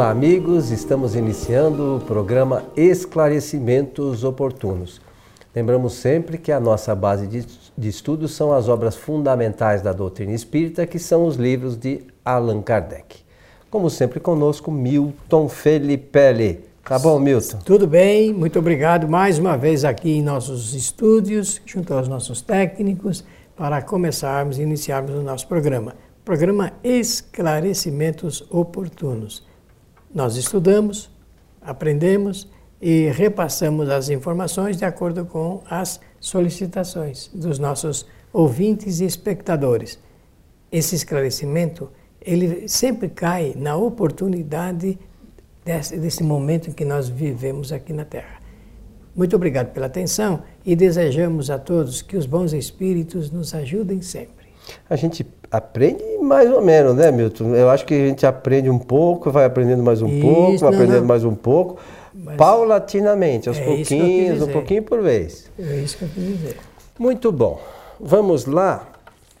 Olá, amigos. Estamos iniciando o programa Esclarecimentos Oportunos. Lembramos sempre que a nossa base de, de estudos são as obras fundamentais da doutrina espírita, que são os livros de Allan Kardec. Como sempre, conosco, Milton Felipe. Tá bom, Milton? Tudo bem, muito obrigado mais uma vez aqui em nossos estúdios, junto aos nossos técnicos, para começarmos e iniciarmos o nosso programa. Programa Esclarecimentos Oportunos. Nós estudamos, aprendemos e repassamos as informações de acordo com as solicitações dos nossos ouvintes e espectadores. Esse esclarecimento, ele sempre cai na oportunidade desse, desse momento em que nós vivemos aqui na Terra. Muito obrigado pela atenção e desejamos a todos que os bons espíritos nos ajudem sempre. A gente aprende mais ou menos, né, Milton? Eu acho que a gente aprende um pouco, vai aprendendo mais um Isso, pouco, vai aprendendo não. mais um pouco, Mas paulatinamente, aos é pouquinhos, um pouquinho por vez. É isso que eu quis dizer. Muito bom. Vamos lá.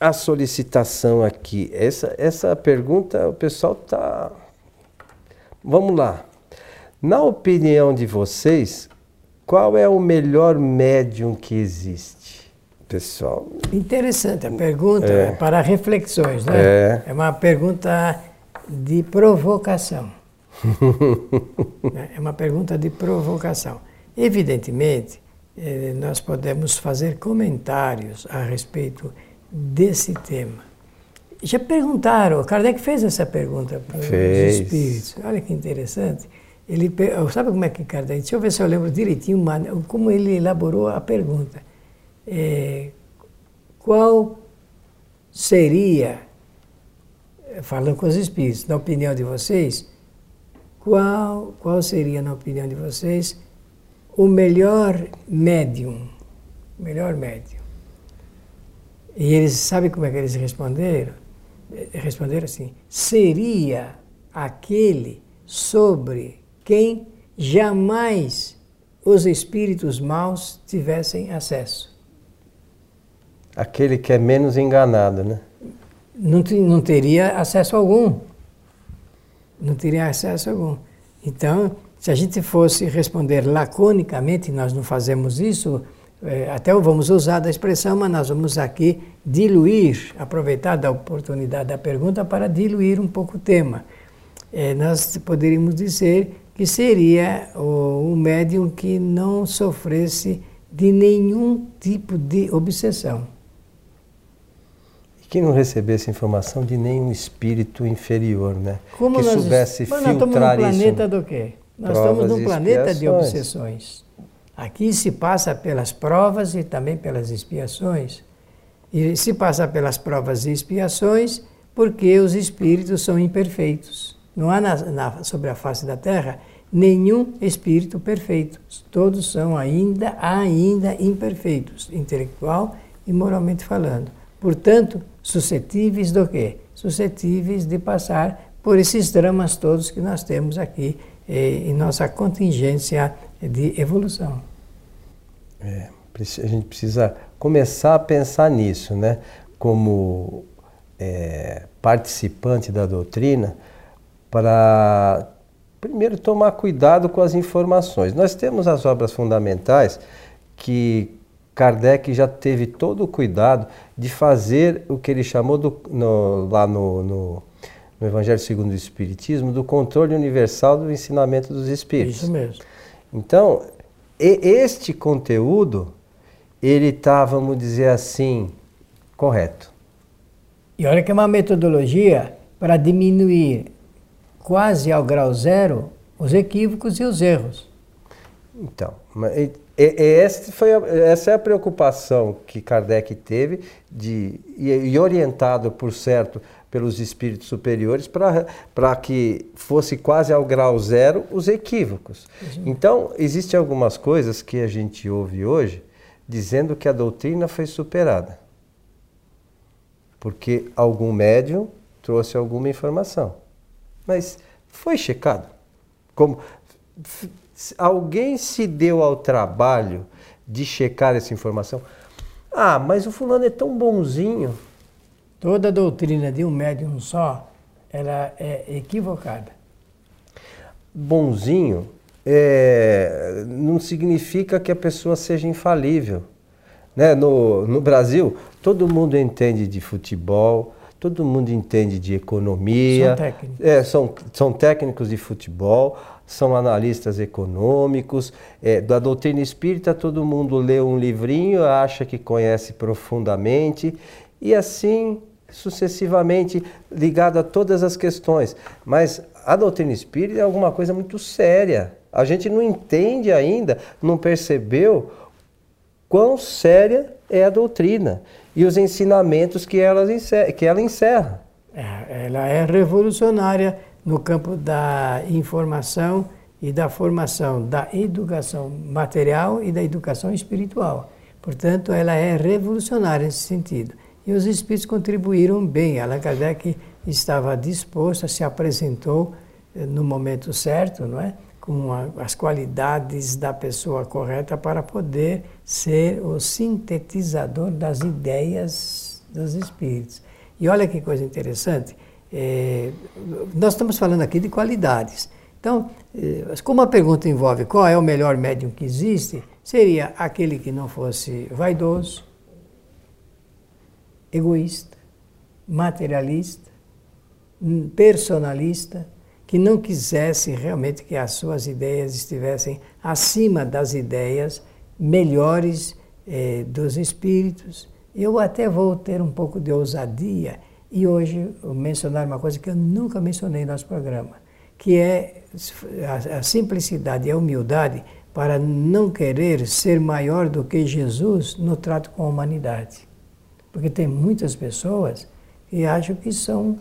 A solicitação aqui. Essa, essa pergunta, o pessoal está. Vamos lá. Na opinião de vocês, qual é o melhor médium que existe? Pessoal. Interessante a pergunta, é. para reflexões, né? É. é uma pergunta de provocação. é uma pergunta de provocação. Evidentemente, eh, nós podemos fazer comentários a respeito desse tema. Já perguntaram, Kardec fez essa pergunta para os espíritos. Olha que interessante. Ele, sabe como é que Kardec, deixa eu ver se eu lembro direitinho como ele elaborou a pergunta é, qual seria, falando com os espíritos, na opinião de vocês, qual, qual seria, na opinião de vocês, o melhor médium? Melhor médium. E eles, sabem como é que eles responderam? Responderam assim: seria aquele sobre quem jamais os espíritos maus tivessem acesso aquele que é menos enganado, né? Não, não teria acesso algum. Não teria acesso algum. Então, se a gente fosse responder laconicamente, nós não fazemos isso, é, até vamos usar da expressão, mas nós vamos aqui diluir, aproveitar da oportunidade da pergunta para diluir um pouco o tema. É, nós poderíamos dizer que seria o médium que não sofresse de nenhum tipo de obsessão que não recebesse informação de nenhum espírito inferior, né? Como que nós soubesse est... filtrar nós estamos num planeta do quê? Nós Provas estamos num planeta de obsessões. Aqui se passa pelas provas e também pelas expiações. E se passa pelas provas e expiações porque os espíritos são imperfeitos. Não há na, na, sobre a face da Terra nenhum espírito perfeito. Todos são ainda, ainda imperfeitos, intelectual e moralmente falando. Portanto, suscetíveis do quê? Suscetíveis de passar por esses dramas todos que nós temos aqui eh, em nossa contingência de evolução. É, a gente precisa começar a pensar nisso, né? Como é, participante da doutrina, para primeiro tomar cuidado com as informações. Nós temos as obras fundamentais que Kardec já teve todo o cuidado de fazer o que ele chamou do, no, lá no, no, no, Evangelho segundo o Espiritismo do controle universal do ensinamento dos Espíritos. Isso mesmo. Então, este conteúdo, ele está, vamos dizer assim, correto. E olha que é uma metodologia para diminuir quase ao grau zero os equívocos e os erros. Então, esse foi a, essa é a preocupação que Kardec teve de, e, e orientado, por certo, pelos espíritos superiores para que fosse quase ao grau zero os equívocos. Uhum. Então, existem algumas coisas que a gente ouve hoje dizendo que a doutrina foi superada. Porque algum médium trouxe alguma informação. Mas foi checado. Como alguém se deu ao trabalho de checar essa informação. Ah, mas o fulano é tão bonzinho. Toda a doutrina de um médium só, ela é equivocada. bonzinho é, não significa que a pessoa seja infalível. Né? No, no Brasil, todo mundo entende de futebol, todo mundo entende de economia. São técnicos. É, são, são técnicos de futebol, são analistas econômicos. É, da doutrina espírita, todo mundo lê um livrinho, acha que conhece profundamente, e assim sucessivamente ligado a todas as questões. Mas a doutrina espírita é alguma coisa muito séria. A gente não entende ainda, não percebeu quão séria é a doutrina e os ensinamentos que ela encerra. Que ela, encerra. É, ela é revolucionária no campo da informação e da formação, da educação material e da educação espiritual. Portanto, ela é revolucionária nesse sentido. E os espíritos contribuíram bem. Allan Kardec estava disposto, se apresentou eh, no momento certo, não é? Com a, as qualidades da pessoa correta para poder ser o sintetizador das ideias dos espíritos. E olha que coisa interessante, é, nós estamos falando aqui de qualidades. Então, é, como a pergunta envolve qual é o melhor médium que existe, seria aquele que não fosse vaidoso, egoísta, materialista, personalista, que não quisesse realmente que as suas ideias estivessem acima das ideias melhores eh, dos espíritos. Eu até vou ter um pouco de ousadia e hoje mencionar uma coisa que eu nunca mencionei no nosso programa, que é a, a simplicidade e a humildade para não querer ser maior do que Jesus no trato com a humanidade. Porque tem muitas pessoas que acham que são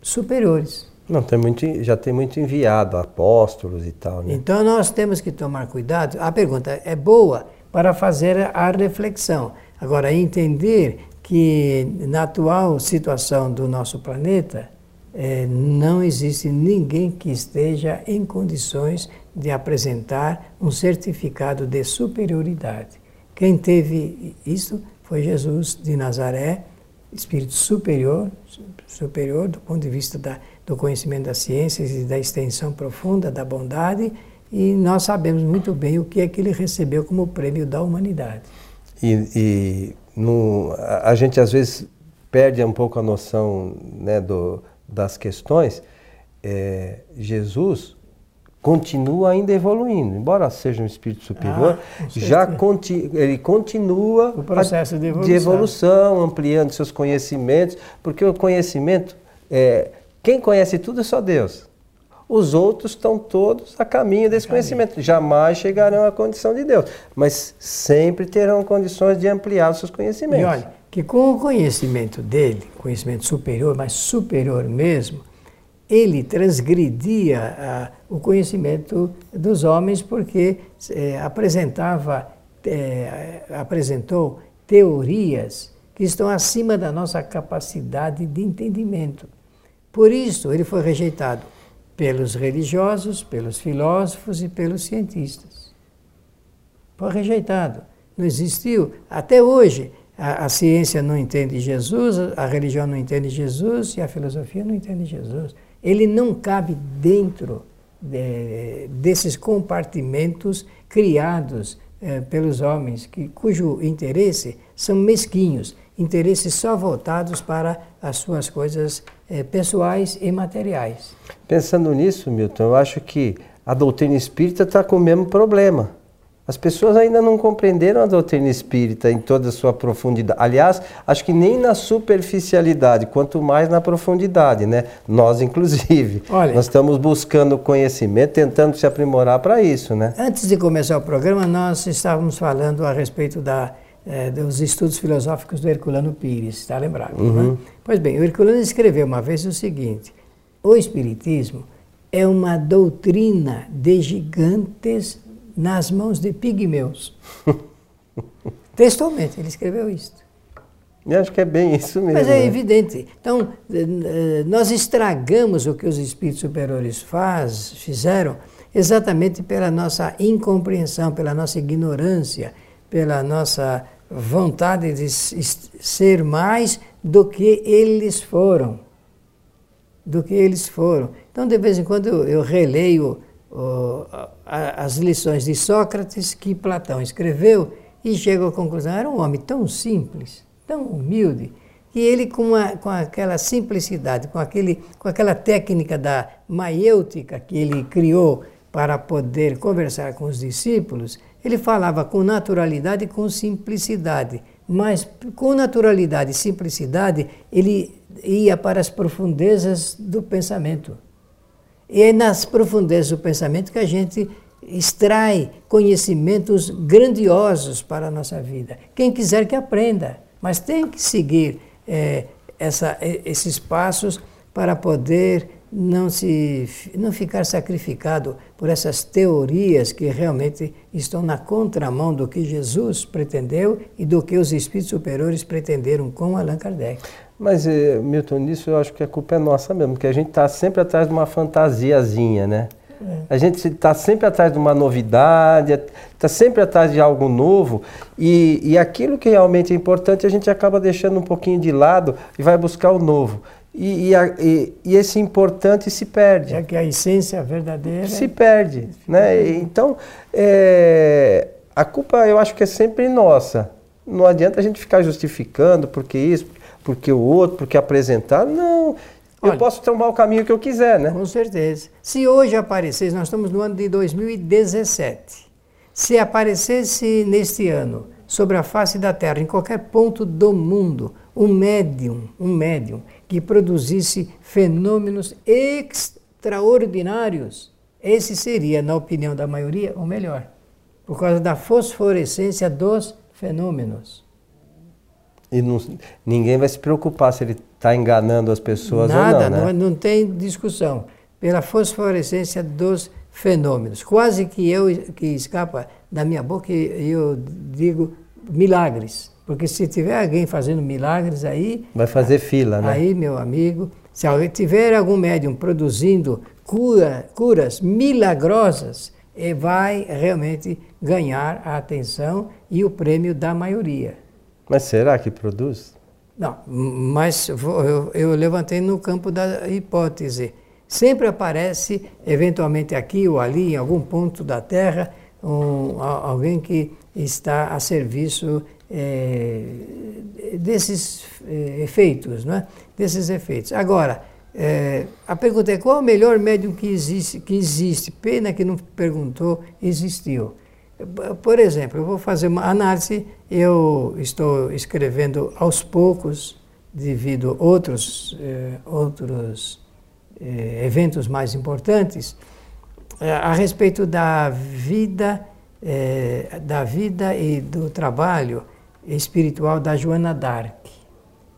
superiores. Não, tem muito, já tem muito enviado, apóstolos e tal. Né? Então nós temos que tomar cuidado. A pergunta é boa para fazer a reflexão. Agora, entender que na atual situação do nosso planeta, é, não existe ninguém que esteja em condições de apresentar um certificado de superioridade. Quem teve isso foi Jesus de Nazaré, espírito superior, superior do ponto de vista da, do conhecimento das ciências e da extensão profunda da bondade, e nós sabemos muito bem o que é que ele recebeu como prêmio da humanidade. E, e no, a, a, gente às vezes perde um pouco a noção né, do, das questões. É, Jesus continua ainda evoluindo, embora seja um espírito superior, ah, já conti ele continua o processo de evolução. de evolução. ampliando seus conhecimentos, porque o conhecimento, é, quem conhece tudo é só Deus. Os outros estão todos a caminho desse conhecimento, jamais chegarão à condição de Deus, mas sempre terão condições de ampliar os seus conhecimentos. E olha, que com o conhecimento dele, conhecimento superior, mas superior mesmo, ele transgredia ah, o conhecimento dos homens porque eh, apresentava, eh, apresentou teorias que estão acima da nossa capacidade de entendimento. Por isso, ele foi rejeitado pelos religiosos, pelos filósofos e pelos cientistas. Foi rejeitado. Não existiu. Até hoje, a, a ciência não entende Jesus, a religião não entende Jesus e a filosofia não entende Jesus ele não cabe dentro de, desses compartimentos criados eh, pelos homens, que, cujo interesse são mesquinhos, interesses só voltados para as suas coisas eh, pessoais e materiais. Pensando nisso, Milton, eu acho que a doutrina espírita está com o mesmo problema. As pessoas ainda não compreenderam a doutrina espírita em toda a sua profundidade. Aliás, acho que nem na superficialidade, quanto mais na profundidade, né? Nós, inclusive. Olha, nós estamos buscando conhecimento, tentando se aprimorar para isso, né? Antes de começar o programa, nós estávamos falando a respeito da, eh, dos estudos filosóficos do Herculano Pires, está lembrado? Uhum. Né? Pois bem, o Herculano escreveu uma vez o seguinte: o Espiritismo é uma doutrina de gigantes nas mãos de pigmeus. Textualmente, ele escreveu isto. Eu acho que é bem isso mesmo. Mas é né? evidente. Então, eh, eh, nós estragamos o que os espíritos superiores faz, fizeram exatamente pela nossa incompreensão, pela nossa ignorância, pela nossa vontade de ser mais do que eles foram. Do que eles foram. Então, de vez em quando, eu, releio as lições de Sócrates que Platão escreveu e chego à conclusão: era um homem tão simples, tão humilde, que ele, com, a, com aquela simplicidade, com, aquele, com aquela técnica da maiêutica que ele criou para poder conversar com os discípulos, ele falava com naturalidade e com simplicidade. Mas com naturalidade e simplicidade, ele ia para as profundezas do pensamento. E é nas profundezas do pensamento que a gente extrai conhecimentos grandiosos para a nossa vida. Quem quiser que aprenda, mas tem que seguir é, essa, esses passos para poder não, se, não ficar sacrificado por essas teorias que realmente estão na contramão do que Jesus pretendeu e do que os espíritos superiores pretenderam com Allan Kardec. Mas, eh, Milton, nisso eu acho que a culpa é nossa mesmo, porque a gente está sempre atrás de uma fantasiazinha, né? É. A gente está sempre atrás de uma novidade, está sempre atrás de algo novo, e, e aquilo que realmente é importante a gente acaba deixando um pouquinho de lado e vai buscar o novo. E, e, a, e, e, esse importante se perde. É que a essência verdadeira. Se perde. Né? Então, é, a culpa eu acho que é sempre nossa. Não adianta a gente ficar justificando porque isso, porque o outro, porque apresentar. Não. Olha, eu posso tomar o caminho que eu quiser, né? Com certeza. Se hoje aparecesse, nós estamos no ano de 2017. Se aparecesse neste ano, sobre a face da Terra, em qualquer ponto do mundo, um médium, um médium que produzisse fenômenos extraordinários, esse seria, na opinião da maioria, o melhor, por causa da fosforescência dos fenômenos. E não, ninguém vai se preocupar se ele está enganando as pessoas Nada, ou não, né? não, não tem discussão. Pela fosforescência dos fenômenos. Quase que eu que escapa da minha boca eu digo milagres. Porque se tiver alguém fazendo milagres aí. Vai fazer fila, né? Aí, meu amigo, se tiver algum médium produzindo cura, curas milagrosas, vai realmente ganhar a atenção e o prêmio da maioria. Mas será que produz? Não, mas eu, eu levantei no campo da hipótese. Sempre aparece, eventualmente aqui ou ali, em algum ponto da Terra, um, alguém que está a serviço é, desses é, efeitos, é? desses efeitos. Agora, é, a pergunta é qual é o melhor médium que existe, que existe? Pena que não perguntou, existiu. Por exemplo, eu vou fazer uma análise, eu estou escrevendo aos poucos, devido a outros, eh, outros eh, eventos mais importantes, eh, a respeito da vida, da vida e do trabalho espiritual da Joana d'Arc.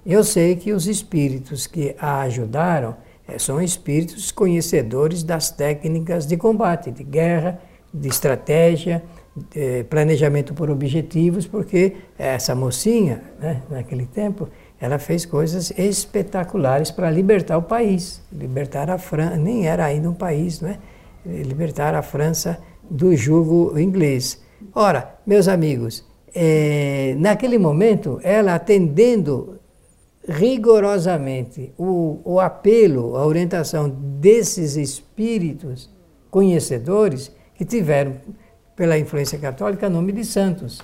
Eu sei que os espíritos que a ajudaram são espíritos conhecedores das técnicas de combate, de guerra, de estratégia, de planejamento por objetivos, porque essa mocinha, né, naquele tempo, ela fez coisas espetaculares para libertar o país, libertar a França, nem era ainda um país, né? libertar a França do jugo inglês. Ora, meus amigos, é, naquele momento, ela atendendo rigorosamente o, o apelo, a orientação desses espíritos conhecedores que tiveram, pela influência católica, nome de santos.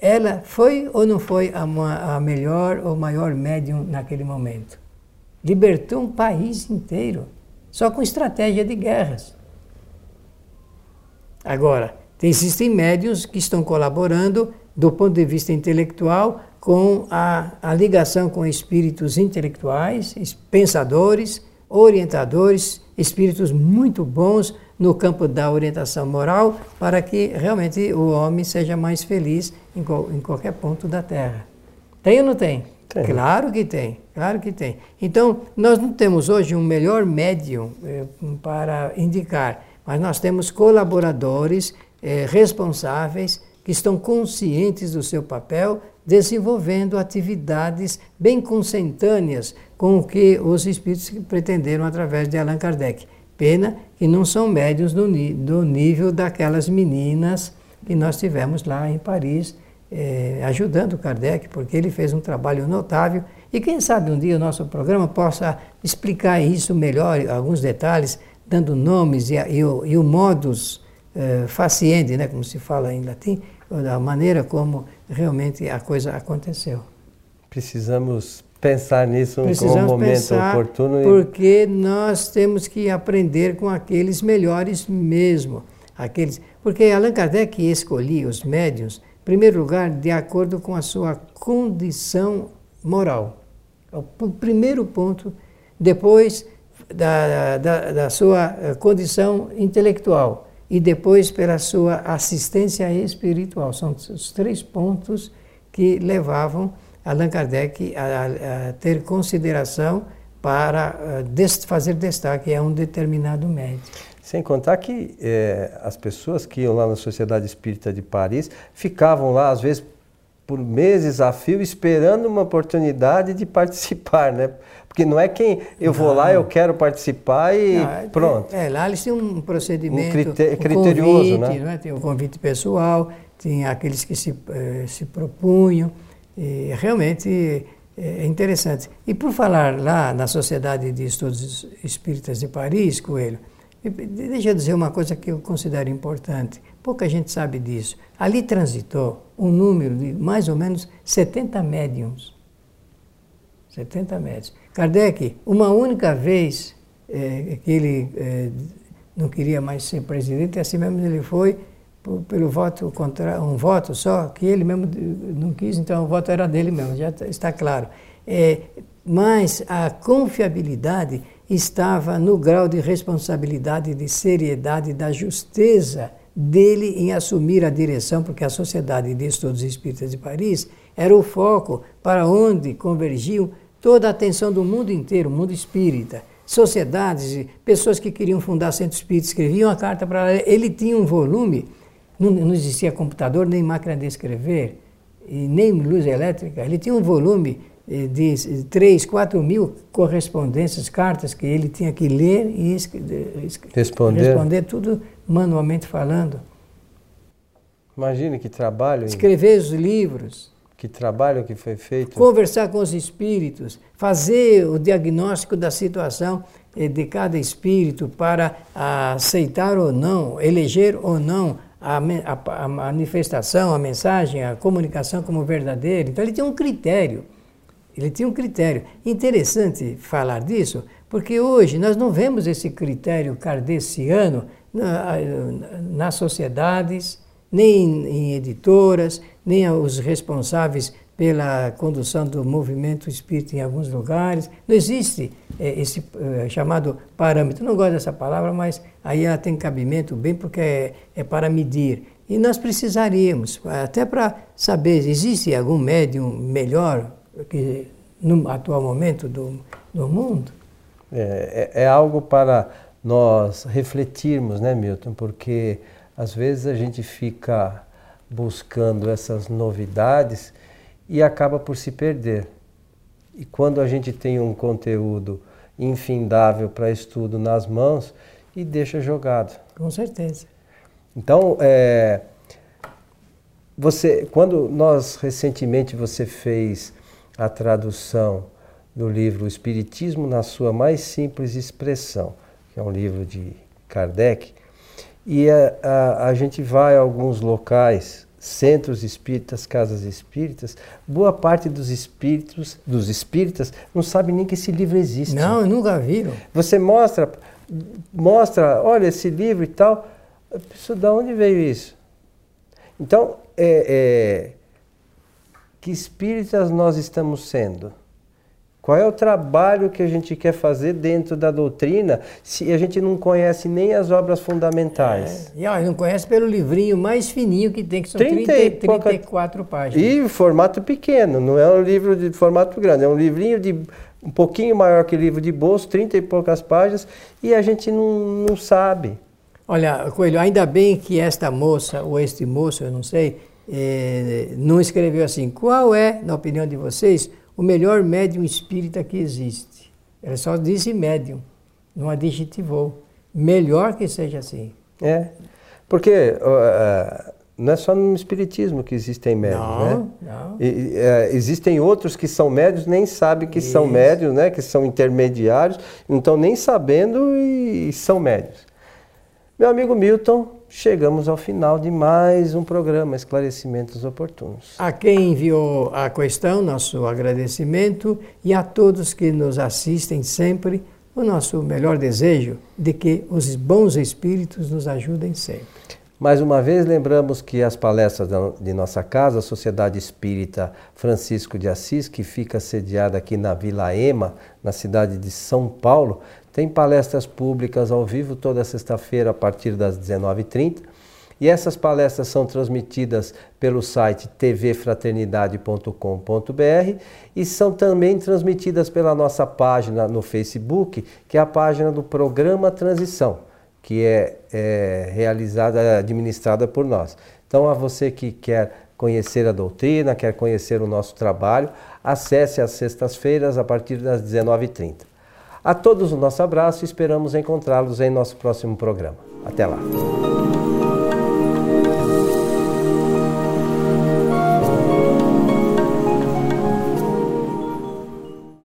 Ela foi ou não foi a, a melhor ou maior médium naquele momento? Libertou um país inteiro, só com estratégia de guerras. Agora, existem médios que estão colaborando do ponto de vista intelectual com a, a ligação com espíritos intelectuais, pensadores, orientadores, espíritos muito bons no campo da orientação moral para que realmente o homem seja mais feliz em, em qualquer ponto da Terra. Tem ou não tem? tem? Claro que tem, claro que tem. Então, nós não temos hoje um melhor médium eh, para indicar, mas nós temos colaboradores eh, responsáveis que estão conscientes do seu papel, desenvolvendo atividades bem consentâneas com o que os espíritos pretenderam através de Allan Kardec. Pena que não são médios do, do nível daquelas meninas que nós tivemos lá em Paris, eh, ajudando Kardec, porque ele fez um trabalho notável. E quem sabe um dia o nosso programa possa explicar isso melhor, alguns detalhes, dando nomes e, e, e o modus eh, faciente, né, como se fala em latim, da maneira como realmente a coisa aconteceu. Precisamos pensar nisso Precisamos como momento oportuno. Porque nós temos que aprender com aqueles melhores mesmo. Aqueles, porque Allan Kardec escolhia os médiums, em primeiro lugar, de acordo com a sua condição moral. É o primeiro ponto. Depois, da, da, da sua eh, condição intelectual. E depois, pela sua assistência espiritual. São os três pontos que levavam Allan Kardec a, a ter consideração para uh, fazer destaque a um determinado médico. Sem contar que é, as pessoas que iam lá na Sociedade Espírita de Paris ficavam lá, às vezes, por meses a fio, esperando uma oportunidade de participar, né? Porque não é quem eu vou não. lá, eu quero participar e não, é, pronto. É, lá eles tinham um procedimento um criterioso, um convite, né? né? Tem o convite pessoal, tinha aqueles que se, eh, se propunham. E realmente é interessante. E por falar lá na Sociedade de Estudos Espíritas de Paris, Coelho, deixa eu dizer uma coisa que eu considero importante. Pouca gente sabe disso. Ali transitou um número de mais ou menos 70 médiums. 70 médiums. Kardec, uma única vez é, que ele é, não queria mais ser presidente, assim mesmo ele foi, pelo voto contra um voto só, que ele mesmo não quis, então o voto era dele mesmo, já está claro. É, mas a confiabilidade estava no grau de responsabilidade, de seriedade, da justeza dele em assumir a direção, porque a Sociedade de Estudos Espíritas de Paris era o foco para onde convergiam toda a atenção do mundo inteiro, o mundo espírita. Sociedades, pessoas que queriam fundar centro espírita escreviam a carta para ele. Ele tinha um volume não, não existia computador, nem máquina de escrever, e nem luz elétrica. Ele tinha um volume eh, de 3, 4 mil correspondências, cartas que ele tinha que ler e responder, responder tudo manualmente falando. Imagine que trabalho. Escrever os livros. Que trabalho que foi feito. Conversar com os espíritos, fazer o diagnóstico da situação eh, de cada espírito para aceitar ou não, eleger ou não a, a, a, manifestação, a mensagem, a comunicação como verdadeira. Então ele tinha um critério. Ele tinha um critério. Interessante falar disso, porque hoje nós não vemos esse critério kardeciano na, nas sociedades, nem em editoras, nem os responsáveis pela condução do movimento espírita em alguns lugares. Não existe é, esse é, chamado parâmetro. Não gosto dessa palavra, mas aí ela tem cabimento bem porque é, é para medir. E nós precisaríamos, até para saber, existe algum médium melhor que no atual momento do, do mundo? É, é, é algo para nós refletirmos, né, Milton? Porque às vezes a gente fica buscando essas novidades e acaba por se perder. E quando a gente tem um conteúdo infindável para estudo nas mãos e deixa jogado. Com certeza. Então, é, você, quando nós recentemente você fez a tradução do livro Espiritismo na sua mais simples expressão, que é um livro de Kardec, e a, a, a gente vai a alguns locais centros espíritas, casas espíritas, boa parte dos espíritos, dos espíritas não sabe nem que esse livro existe. Não, nunca viram. Você mostra, mostra, olha esse livro e tal, a pessoa, de onde veio isso? Então, é, é, que espíritas nós estamos sendo? Qual é o trabalho que a gente quer fazer dentro da doutrina se a gente não conhece nem as obras fundamentais? É, e ó, não conhece pelo livrinho mais fininho que tem, que são 30, 30 34 páginas. E formato pequeno, não é um livro de formato grande, é um livrinho de um pouquinho maior que livro de bolso, 30 e poucas páginas, e a gente não, não sabe. Olha, Coelho, ainda bem que esta moça, ou este moço, eu não sei, é, não escreveu assim. Qual é, na opinião de vocês, o melhor médium espírita que existe. Ela só disse médium, não adjetivou. Melhor que seja assim. É, porque uh, não é só no Espiritismo que existem médios, não, né? Não. E, é, existem outros que são médios, nem sabem que Isso. são médios, né? Que são intermediários, não estão nem sabendo e, e são médios. Meu amigo Milton, chegamos ao final de mais um programa Esclarecimentos Oportunos. A quem enviou a questão, nosso agradecimento e a todos que nos assistem sempre, o nosso melhor desejo de que os bons espíritos nos ajudem sempre. Mais uma vez, lembramos que as palestras de nossa casa, a Sociedade Espírita Francisco de Assis, que fica sediada aqui na Vila Ema, na cidade de São Paulo, tem palestras públicas ao vivo toda sexta-feira a partir das 19h30. E essas palestras são transmitidas pelo site tvfraternidade.com.br e são também transmitidas pela nossa página no Facebook, que é a página do programa Transição, que é, é realizada, administrada por nós. Então, a você que quer conhecer a doutrina, quer conhecer o nosso trabalho, acesse às sextas-feiras a partir das 19h30. A todos o nosso abraço e esperamos encontrá-los em nosso próximo programa. Até lá!